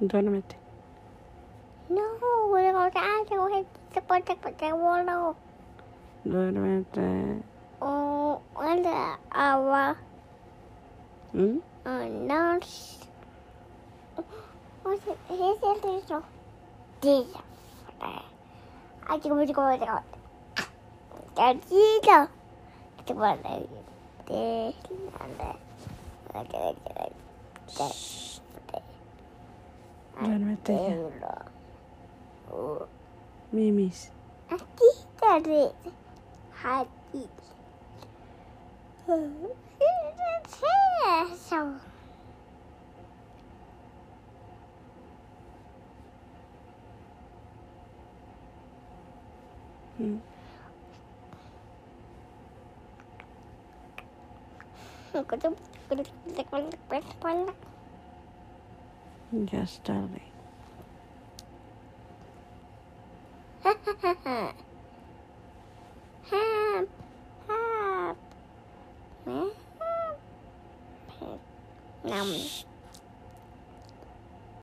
Duérmete. No, luego ya tengo que se puede te vuelo. Duérmete. Oh, hola, agua. ¿Mm? Oh, no. Oye, ¿es el eso? Tira. Ay, chico, chico, chico. Gatito. Te voy a leer. Te Duérmete ya. Mimis. Aquí está de Aquí. ¿Qué es eso? ¿Mm? Ya es tarde. Hap, hap. Nom.